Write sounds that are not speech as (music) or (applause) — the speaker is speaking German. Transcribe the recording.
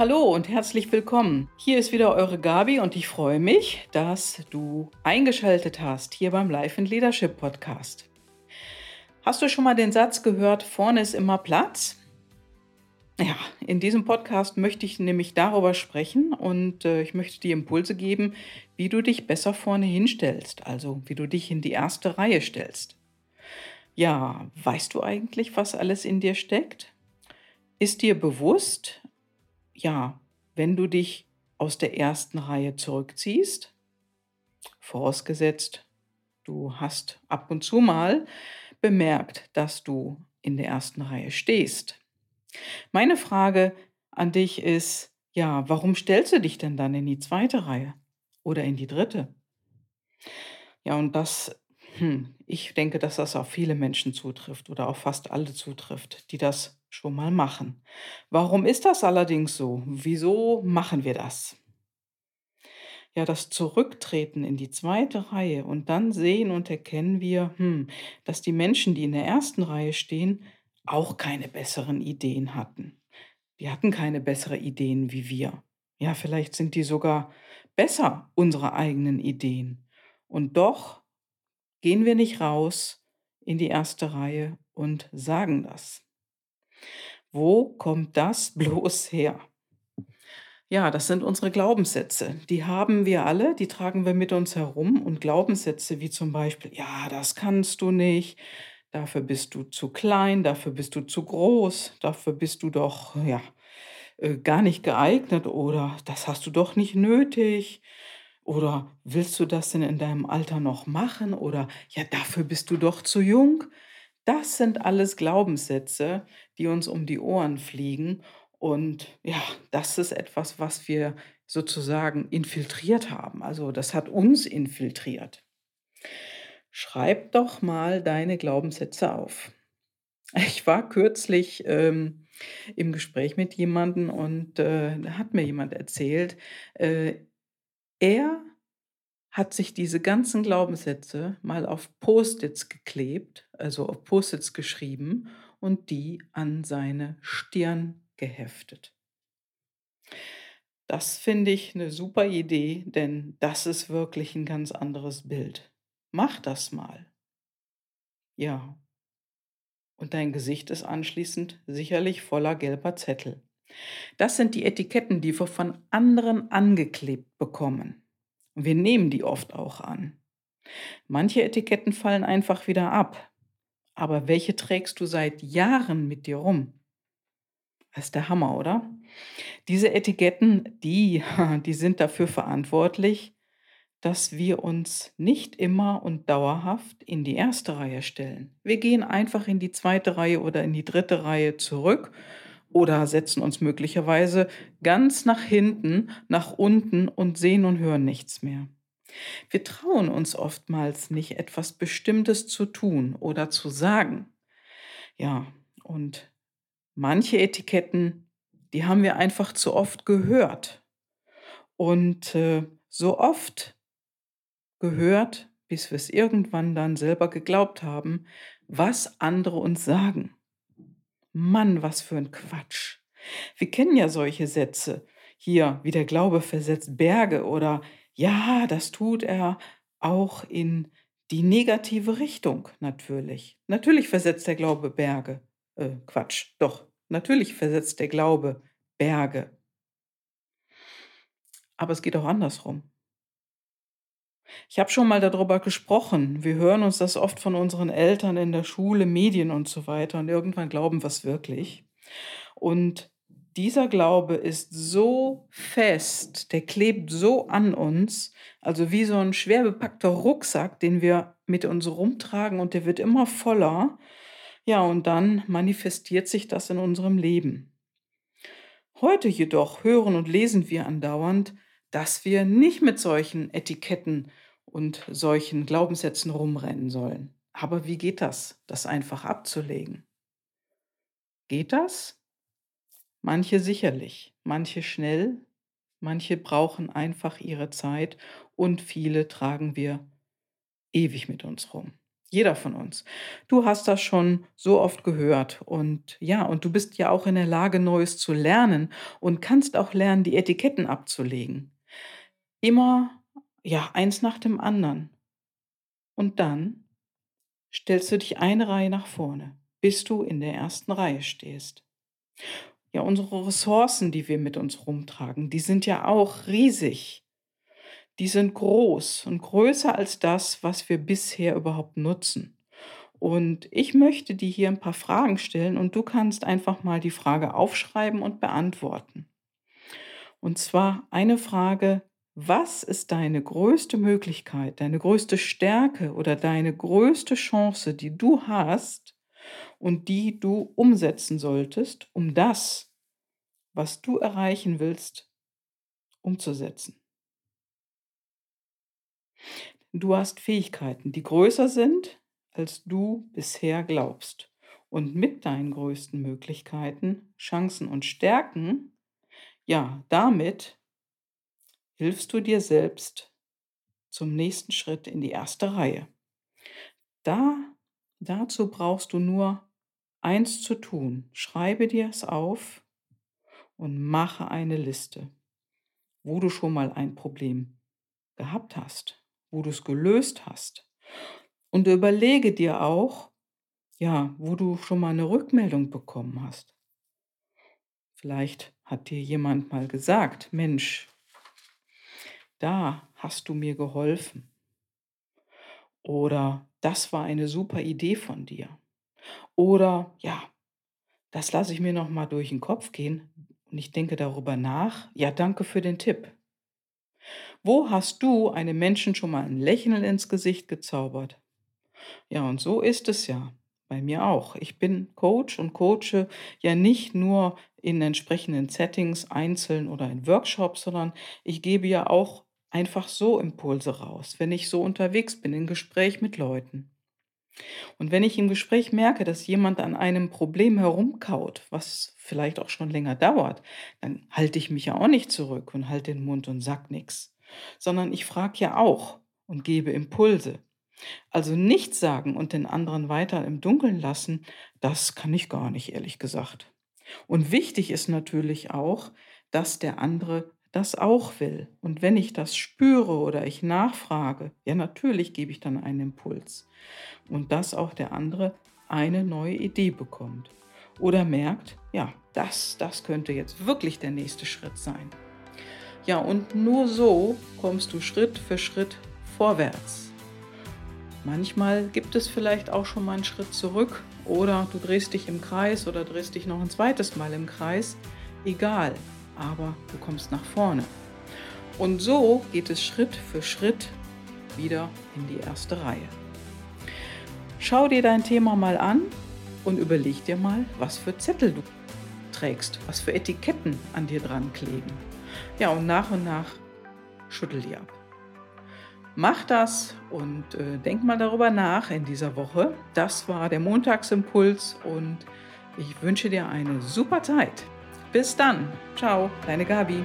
Hallo und herzlich willkommen. Hier ist wieder eure Gabi und ich freue mich, dass du eingeschaltet hast hier beim Life and Leadership Podcast. Hast du schon mal den Satz gehört, vorne ist immer Platz? Ja, in diesem Podcast möchte ich nämlich darüber sprechen und äh, ich möchte dir Impulse geben, wie du dich besser vorne hinstellst, also wie du dich in die erste Reihe stellst. Ja, weißt du eigentlich, was alles in dir steckt? Ist dir bewusst, ja, wenn du dich aus der ersten Reihe zurückziehst, vorausgesetzt, du hast ab und zu mal bemerkt, dass du in der ersten Reihe stehst. Meine Frage an dich ist, ja, warum stellst du dich denn dann in die zweite Reihe oder in die dritte? Ja, und das ich denke, dass das auf viele Menschen zutrifft oder auf fast alle zutrifft, die das schon mal machen. Warum ist das allerdings so? Wieso machen wir das? Ja, das Zurücktreten in die zweite Reihe und dann sehen und erkennen wir, hm, dass die Menschen, die in der ersten Reihe stehen, auch keine besseren Ideen hatten. Die hatten keine besseren Ideen wie wir. Ja, vielleicht sind die sogar besser, unsere eigenen Ideen. Und doch gehen wir nicht raus in die erste Reihe und sagen das. Wo kommt das (laughs) bloß her? Ja, das sind unsere Glaubenssätze. Die haben wir alle, die tragen wir mit uns herum. Und Glaubenssätze wie zum Beispiel, ja, das kannst du nicht, dafür bist du zu klein, dafür bist du zu groß, dafür bist du doch, ja, äh, gar nicht geeignet oder das hast du doch nicht nötig. Oder willst du das denn in deinem Alter noch machen? Oder ja, dafür bist du doch zu jung. Das sind alles Glaubenssätze, die uns um die Ohren fliegen. Und ja, das ist etwas, was wir sozusagen infiltriert haben. Also das hat uns infiltriert. Schreib doch mal deine Glaubenssätze auf. Ich war kürzlich ähm, im Gespräch mit jemandem und äh, da hat mir jemand erzählt, äh, er hat sich diese ganzen Glaubenssätze mal auf Post-its geklebt, also auf Post-its geschrieben und die an seine Stirn geheftet. Das finde ich eine super Idee, denn das ist wirklich ein ganz anderes Bild. Mach das mal. Ja. Und dein Gesicht ist anschließend sicherlich voller gelber Zettel. Das sind die Etiketten, die wir von anderen angeklebt bekommen. Wir nehmen die oft auch an. Manche Etiketten fallen einfach wieder ab. Aber welche trägst du seit Jahren mit dir rum? Das ist der Hammer, oder? Diese Etiketten, die, (laughs) die sind dafür verantwortlich, dass wir uns nicht immer und dauerhaft in die erste Reihe stellen. Wir gehen einfach in die zweite Reihe oder in die dritte Reihe zurück oder setzen uns möglicherweise ganz nach hinten, nach unten und sehen und hören nichts mehr. Wir trauen uns oftmals nicht, etwas Bestimmtes zu tun oder zu sagen. Ja, und manche Etiketten, die haben wir einfach zu oft gehört. Und äh, so oft gehört, bis wir es irgendwann dann selber geglaubt haben, was andere uns sagen. Mann, was für ein Quatsch. Wir kennen ja solche Sätze. Hier, wie der Glaube versetzt Berge oder ja, das tut er auch in die negative Richtung natürlich. Natürlich versetzt der Glaube Berge. Äh, Quatsch, doch, natürlich versetzt der Glaube Berge. Aber es geht auch andersrum. Ich habe schon mal darüber gesprochen. Wir hören uns das oft von unseren Eltern in der Schule, Medien und so weiter. Und irgendwann glauben wir es wirklich. Und dieser Glaube ist so fest, der klebt so an uns, also wie so ein schwer bepackter Rucksack, den wir mit uns rumtragen und der wird immer voller. Ja, und dann manifestiert sich das in unserem Leben. Heute jedoch hören und lesen wir andauernd, dass wir nicht mit solchen Etiketten und solchen Glaubenssätzen rumrennen sollen. Aber wie geht das, das einfach abzulegen? Geht das? Manche sicherlich, manche schnell, manche brauchen einfach ihre Zeit und viele tragen wir ewig mit uns rum. Jeder von uns. Du hast das schon so oft gehört und ja, und du bist ja auch in der Lage, Neues zu lernen und kannst auch lernen, die Etiketten abzulegen. Immer, ja, eins nach dem anderen. Und dann stellst du dich eine Reihe nach vorne, bis du in der ersten Reihe stehst. Ja, unsere Ressourcen, die wir mit uns rumtragen, die sind ja auch riesig. Die sind groß und größer als das, was wir bisher überhaupt nutzen. Und ich möchte dir hier ein paar Fragen stellen und du kannst einfach mal die Frage aufschreiben und beantworten. Und zwar eine Frage, was ist deine größte Möglichkeit, deine größte Stärke oder deine größte Chance, die du hast und die du umsetzen solltest, um das, was du erreichen willst, umzusetzen? Du hast Fähigkeiten, die größer sind, als du bisher glaubst. Und mit deinen größten Möglichkeiten, Chancen und Stärken, ja, damit hilfst du dir selbst zum nächsten Schritt in die erste Reihe. Da, dazu brauchst du nur eins zu tun. Schreibe dir es auf und mache eine Liste, wo du schon mal ein Problem gehabt hast wo du es gelöst hast. Und überlege dir auch, ja, wo du schon mal eine Rückmeldung bekommen hast. Vielleicht hat dir jemand mal gesagt, Mensch, da hast du mir geholfen. Oder das war eine super Idee von dir. Oder ja, das lasse ich mir noch mal durch den Kopf gehen und ich denke darüber nach. Ja, danke für den Tipp. Wo hast du einem Menschen schon mal ein Lächeln ins Gesicht gezaubert? Ja, und so ist es ja bei mir auch. Ich bin Coach und coache ja nicht nur in entsprechenden Settings einzeln oder in Workshops, sondern ich gebe ja auch einfach so Impulse raus, wenn ich so unterwegs bin, in Gespräch mit Leuten. Und wenn ich im Gespräch merke, dass jemand an einem Problem herumkaut, was vielleicht auch schon länger dauert, dann halte ich mich ja auch nicht zurück und halte den Mund und sag nichts, sondern ich frage ja auch und gebe Impulse. Also nichts sagen und den anderen weiter im Dunkeln lassen, das kann ich gar nicht, ehrlich gesagt. Und wichtig ist natürlich auch, dass der andere das auch will. Und wenn ich das spüre oder ich nachfrage, ja natürlich gebe ich dann einen Impuls. Und dass auch der andere eine neue Idee bekommt. Oder merkt, ja, das, das könnte jetzt wirklich der nächste Schritt sein. Ja, und nur so kommst du Schritt für Schritt vorwärts. Manchmal gibt es vielleicht auch schon mal einen Schritt zurück oder du drehst dich im Kreis oder drehst dich noch ein zweites Mal im Kreis. Egal, aber du kommst nach vorne. Und so geht es Schritt für Schritt wieder in die erste Reihe. Schau dir dein Thema mal an und überleg dir mal, was für Zettel du trägst, was für Etiketten an dir dran kleben. Ja, und nach und nach schüttel die ab. Mach das und äh, denk mal darüber nach in dieser Woche. Das war der Montagsimpuls und ich wünsche dir eine super Zeit. Bis dann. Ciao, deine Gabi.